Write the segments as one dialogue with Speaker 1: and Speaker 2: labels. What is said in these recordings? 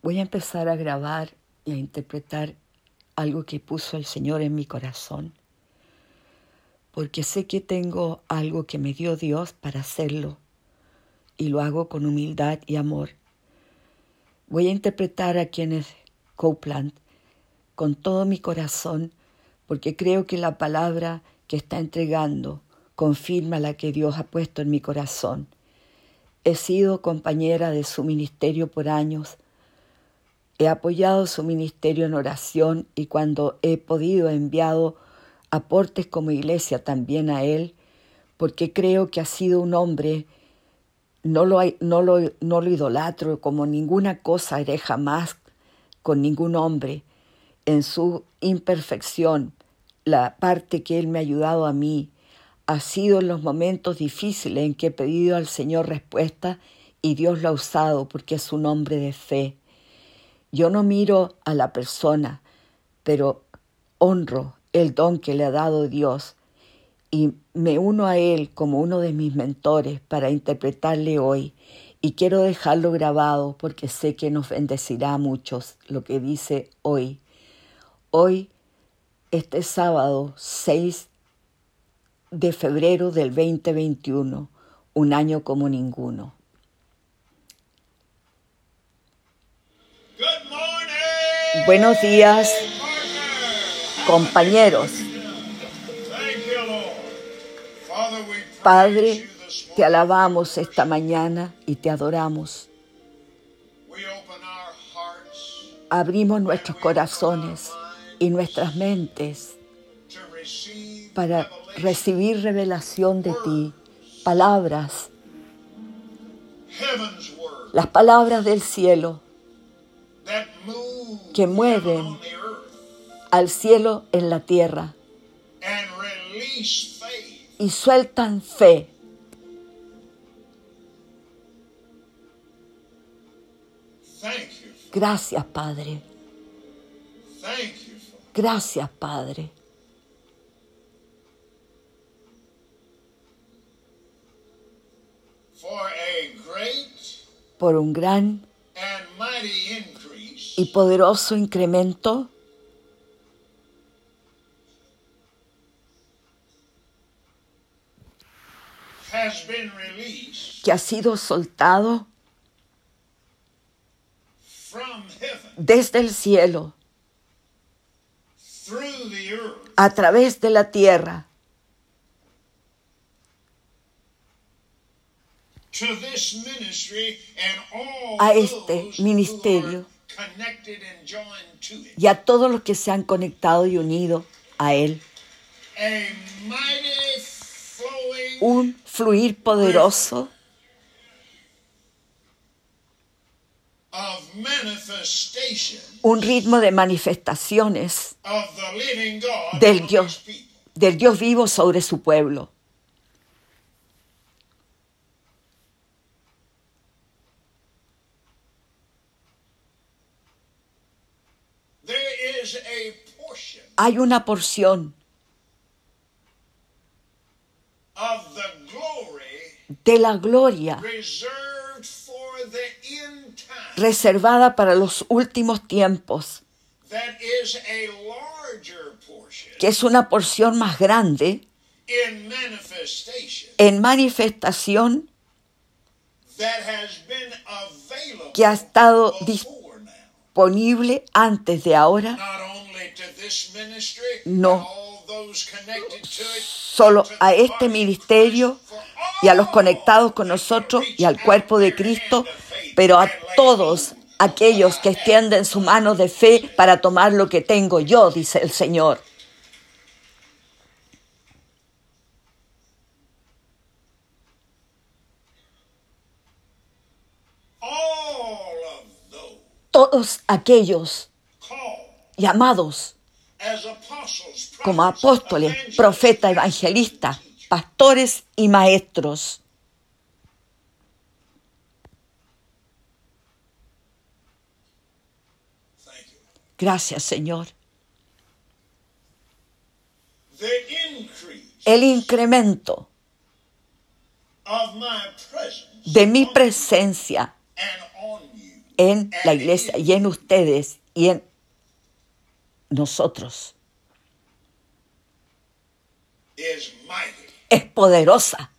Speaker 1: Voy a empezar a grabar y a interpretar algo que puso el Señor en mi corazón, porque sé que tengo algo que me dio Dios para hacerlo y lo hago con humildad y amor. Voy a interpretar a quienes Copeland con todo mi corazón, porque creo que la palabra que está entregando confirma la que Dios ha puesto en mi corazón. He sido compañera de su ministerio por años, He apoyado su ministerio en oración y cuando he podido he enviado aportes como iglesia también a él, porque creo que ha sido un hombre, no lo, no lo, no lo idolatro como ninguna cosa haré jamás con ningún hombre, en su imperfección, la parte que él me ha ayudado a mí, ha sido en los momentos difíciles en que he pedido al Señor respuesta y Dios lo ha usado porque es un hombre de fe. Yo no miro a la persona, pero honro el don que le ha dado Dios y me uno a Él como uno de mis mentores para interpretarle hoy. Y quiero dejarlo grabado porque sé que nos bendecirá a muchos lo que dice hoy. Hoy, este sábado 6 de febrero del 2021, un año como ninguno. Buenos días, compañeros. Padre, te alabamos esta mañana y te adoramos. Abrimos nuestros corazones y nuestras mentes para recibir revelación de ti, palabras, las palabras del cielo que mueven al cielo en la tierra y sueltan fe. Gracias, Padre. Gracias, Padre. Por un gran y poderoso incremento que ha sido soltado desde el cielo a través de la tierra. A este ministerio y a todos los que se han conectado y unido a Él. Un fluir poderoso un ritmo de manifestaciones del Dios, del Dios vivo sobre su pueblo. Hay una porción de la gloria reservada para los últimos tiempos, que es una porción más grande en manifestación que ha estado disponible antes de ahora no. solo a este ministerio y a los conectados con nosotros y al cuerpo de Cristo, pero a todos aquellos que extienden su mano de fe para tomar lo que tengo yo, dice el Señor. Todos aquellos llamados como apóstoles, profetas, evangelistas, pastores y maestros. Gracias, Señor. El incremento de mi presencia en la iglesia y en ustedes y en nosotros es poderosa.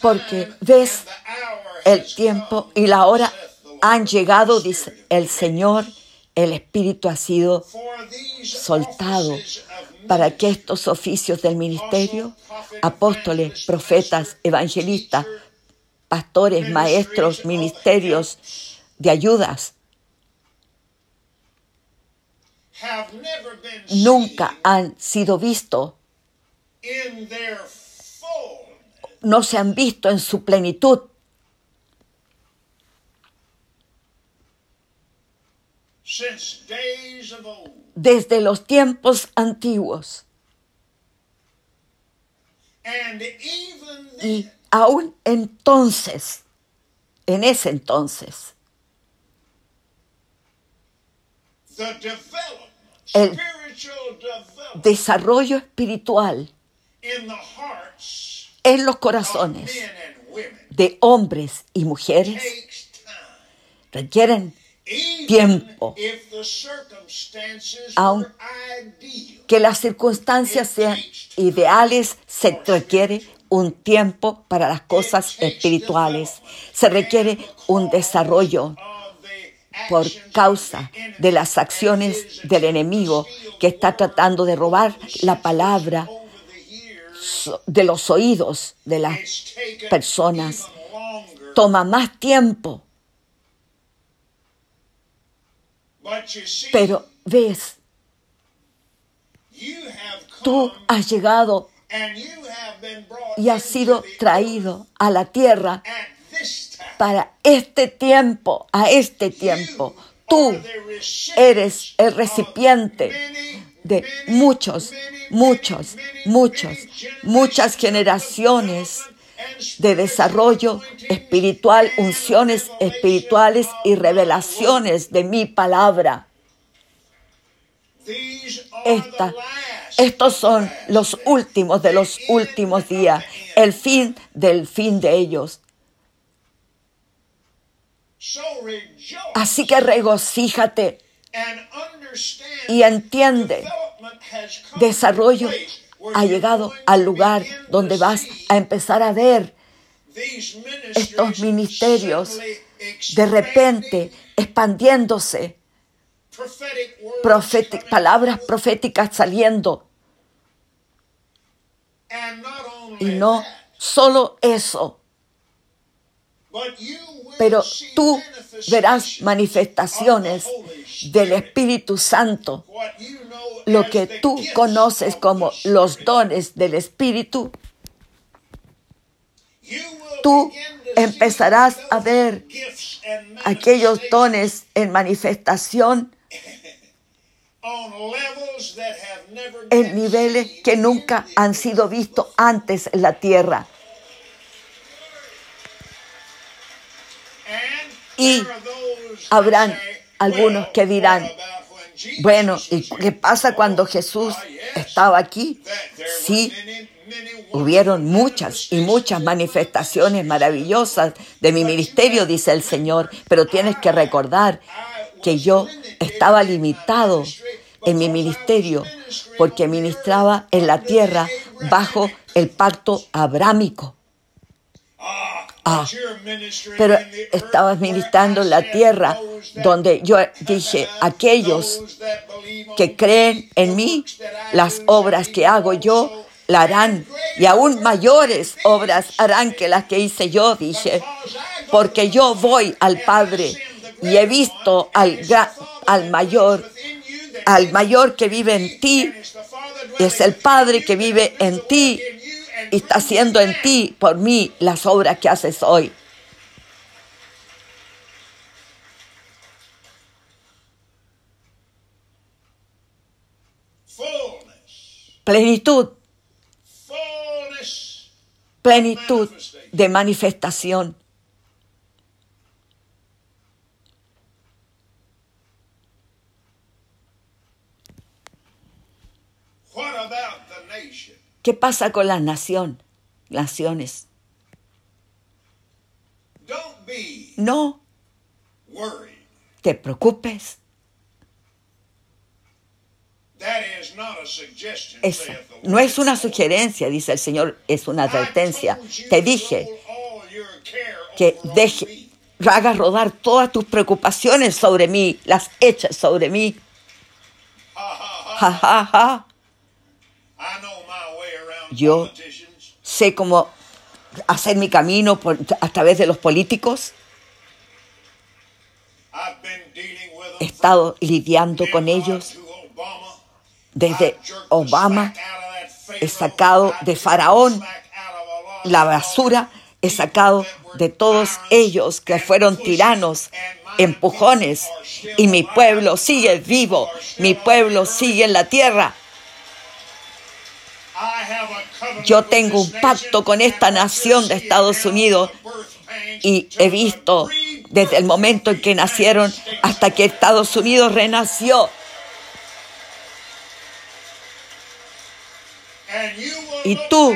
Speaker 1: Porque ves El tiempo y la hora han llegado, dice el Señor. El Espíritu ha sido soltado para que estos oficios del ministerio, apóstoles, profetas, evangelistas, pastores, maestros, ministerios de ayudas, nunca han sido vistos, no se han visto en su plenitud. desde los tiempos antiguos. Y aún entonces, en ese entonces, El desarrollo espiritual en los corazones de hombres y mujeres requieren Tiempo.
Speaker 2: if the circumstances
Speaker 1: Aun-
Speaker 2: were ideal.
Speaker 1: que las circunstancias sean ideales, se requiere un tiempo para las cosas espirituales. Se requiere un desarrollo por causa de las acciones del enemigo que está tratando de robar la palabra de los oídos de las personas. Toma más tiempo, pero ves, tú has llegado y has sido traído a la tierra para este tiempo, a este tiempo. Tú eres el recipiente de muchos, muchos, muchos, muchas
Speaker 2: generaciones
Speaker 1: de desarrollo espiritual, unciones espirituales y revelaciones de mi palabra. Esta- estos son los últimos de los últimos días, el fin del fin de ellos. Así que regocíjate y entiende, desarrollo ha llegado al lugar donde vas a empezar a ver estos ministerios de repente expandiéndose, profeti- palabras proféticas saliendo. Y no solo eso, pero tú verás manifestaciones del Espíritu Santo, lo que tú conoces como los dones del Espíritu. Tú empezarás a ver aquellos dones en manifestación en niveles que nunca han sido vistos antes en la tierra. Y habrán algunos que dirán, Bueno, ¿y qué pasa cuando Jesús estaba aquí? Sí, hubieron muchas y muchas manifestaciones maravillosas de mi ministerio, dice el Señor, pero tienes que recordar que yo estaba limitado en mi ministerio porque ministraba en la tierra bajo el pacto abrámico. Ah, pero estabas ministrando en la tierra donde yo dije, aquellos que creen en mí, las obras que hago yo, la harán, y aún mayores obras harán que las que hice yo, dije, porque yo voy al Padre y he visto al, al mayor, al mayor que vive en ti, es el Padre que vive en ti y está haciendo en ti por mí las obras que haces hoy. Plenitud, plenitud de manifestación. ¿Qué pasa con la nación? Naciones. No te preocupes. Esa no es una sugerencia, dice el Señor, es una advertencia. Te dije que deje, hagas rodar todas tus preocupaciones sobre mí, las eches sobre mí. Ja, ja, ja. Yo- Sé cómo hacer mi camino por- a través de los políticos. He estado lidiando con ellos desde Obama. He sacado de Faraón la basura, he sacado de todos ellos que fueron tiranos, empujones, y mi pueblo sigue vivo, mi pueblo sigue en la tierra. Yo tengo un pacto con esta nación de Estados Unidos y he visto desde el momento en que nacieron hasta que Estados Unidos renació. Y tú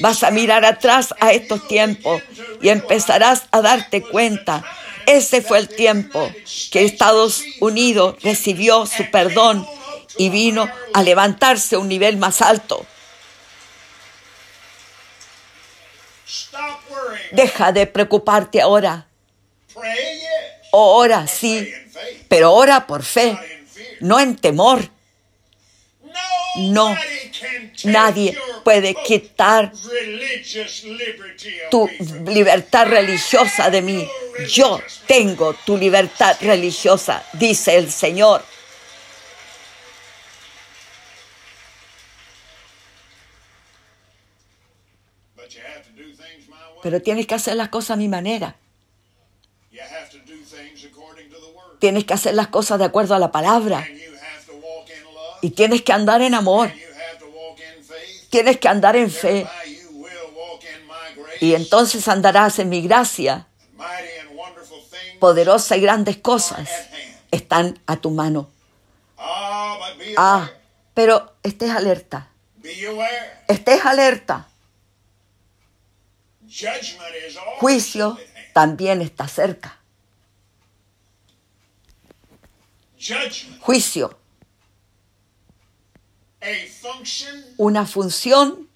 Speaker 1: vas a mirar atrás a estos tiempos y empezarás a darte cuenta. Ese fue el tiempo que Estados Unidos recibió su perdón y vino a levantarse a un nivel más alto. Deja de preocuparte ahora. Ora, sí, pero ora por fe, no en temor.
Speaker 2: No,
Speaker 1: Nadie puede quitar tu libertad religiosa de mí. Yo tengo tu libertad religiosa, dice el Señor. Pero tienes que hacer las cosas a mi manera. Tienes que hacer las cosas de acuerdo a la palabra. Y tienes que andar en amor. Tienes que andar en fe. Y entonces andarás en mi gracia. Poderosa y grandes cosas están a tu mano. Ah, pero estés alerta. Estés alerta. Juicio también está cerca. Juicio, una función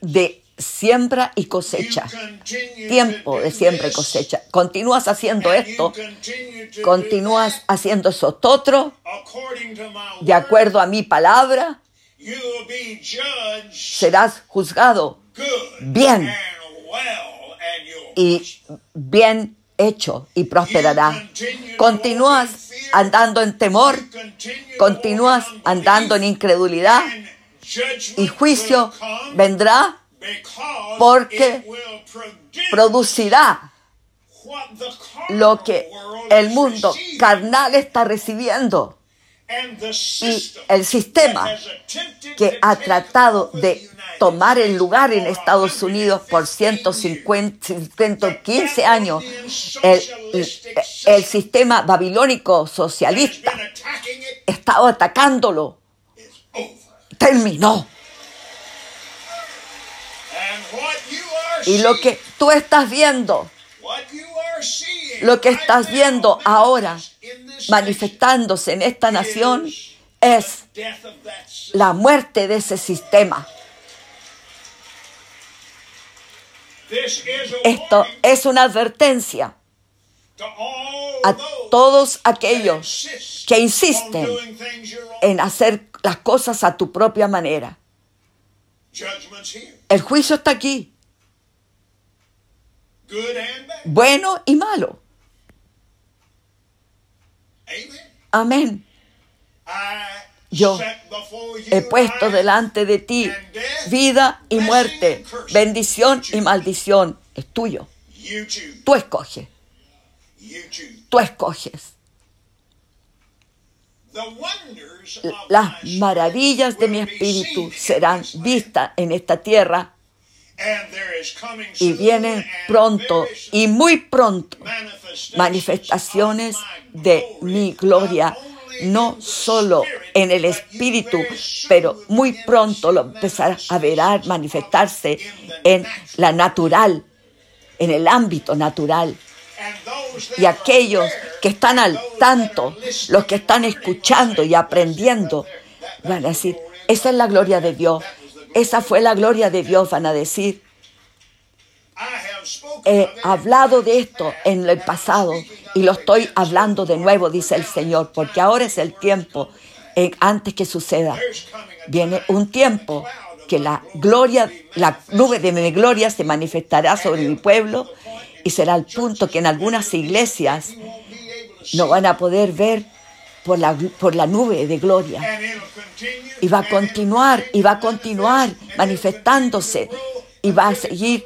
Speaker 1: de siembra y cosecha. Tiempo de siembra y cosecha. Continúas haciendo esto, continúas haciendo eso otro, de acuerdo a mi palabra, serás juzgado bien y bien hecho y prosperará. Continúas andando en temor, continúas andando en incredulidad y juicio vendrá porque producirá lo que el mundo carnal está recibiendo y el sistema que ha tratado de tomar el lugar en Estados Unidos por 150, 115 años, el, el sistema babilónico socialista estaba atacándolo. Terminó. Y lo que tú estás viendo, lo que estás viendo ahora manifestándose en esta nación es la muerte de ese sistema. Esto es una advertencia a todos aquellos que insisten en hacer las cosas a tu propia manera. El juicio está aquí, bueno y malo. Amén. Yo he puesto delante de ti vida y muerte, bendición y maldición. Es tuyo. Tú escoges. Tú escoges. Las maravillas de mi espíritu serán vistas en esta tierra y vienen pronto y muy pronto manifestaciones de mi gloria, no solo en el espíritu, pero muy pronto lo empezarás a ver manifestarse en la natural, en el ámbito natural. Y aquellos que están al tanto, los que están escuchando y aprendiendo, van a decir, esa es la gloria de Dios. Esa fue la gloria de Dios, van a decir. He hablado de esto en el pasado y lo estoy hablando de nuevo, dice el Señor, porque ahora es el tiempo antes que suceda. Viene un tiempo que la gloria, la nube de mi gloria se manifestará sobre mi pueblo y será el punto que en algunas iglesias no van a poder ver por la, por la nube de gloria. Y va a continuar, y va a continuar manifestándose, y va a seguir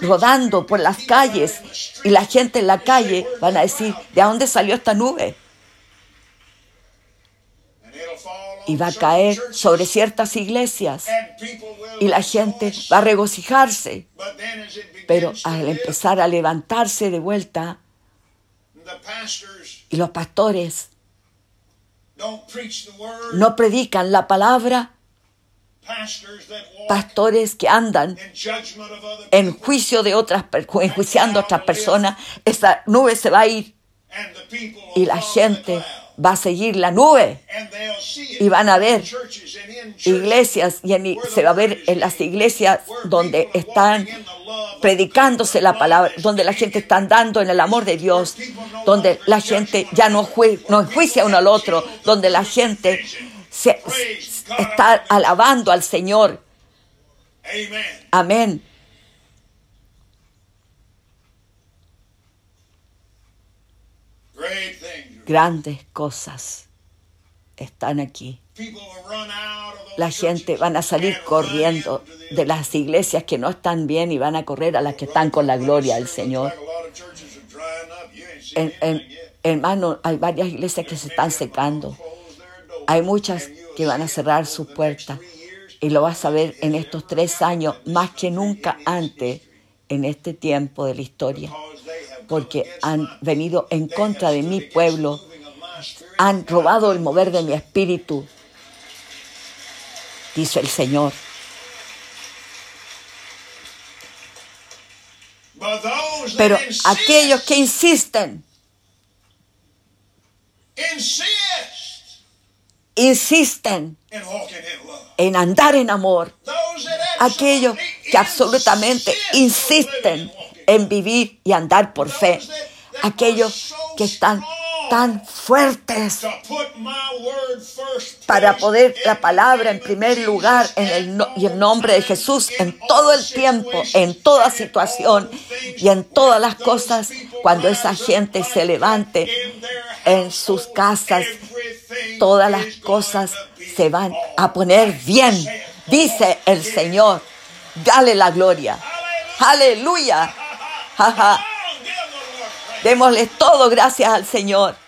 Speaker 1: rodando por las calles, y la gente en la calle van a decir, ¿de dónde salió esta nube? Y va a caer sobre ciertas iglesias, y la gente va a regocijarse. Pero al empezar a levantarse de vuelta, y los pastores no predican la palabra, pastores que andan en juicio de otras, enjuiciando a otras personas, esa nube se va a ir y la gente. Va a seguir la nube. Y van a ver Iglesias y en- se va a ver en las iglesias donde están predicándose la palabra, donde la gente está dando en el amor de Dios, donde la gente ya no, no enjuicia uno al otro, donde la gente se, está alabando al Señor. Amén. Grandes cosas están aquí. La gente van a salir corriendo de las iglesias que no están bien y van a correr a las que están con la gloria del Señor. Hermano, hay varias iglesias que se están secando. Hay muchas que van a cerrar sus puertas y lo vas a ver en estos tres años más que nunca antes en este tiempo de la historia, porque han venido en contra de mi pueblo, han robado el mover de mi espíritu, dice el Señor. Pero aquellos que insisten,
Speaker 2: insist
Speaker 1: insisten en andar en amor, aquellos que absolutamente insisten. En vivir y andar por fe, aquellos que están tan fuertes para poder la palabra en primer lugar en el no- y
Speaker 2: all
Speaker 1: nombre de Jesús en todo el tiempo, en toda situación y en todas las cosas, cuando esa gente se levante en sus casas, todas las cosas se van a poner bien, dice el. Señor. Dale la gloria. Aleluya. Démosle todo gracias al Señor.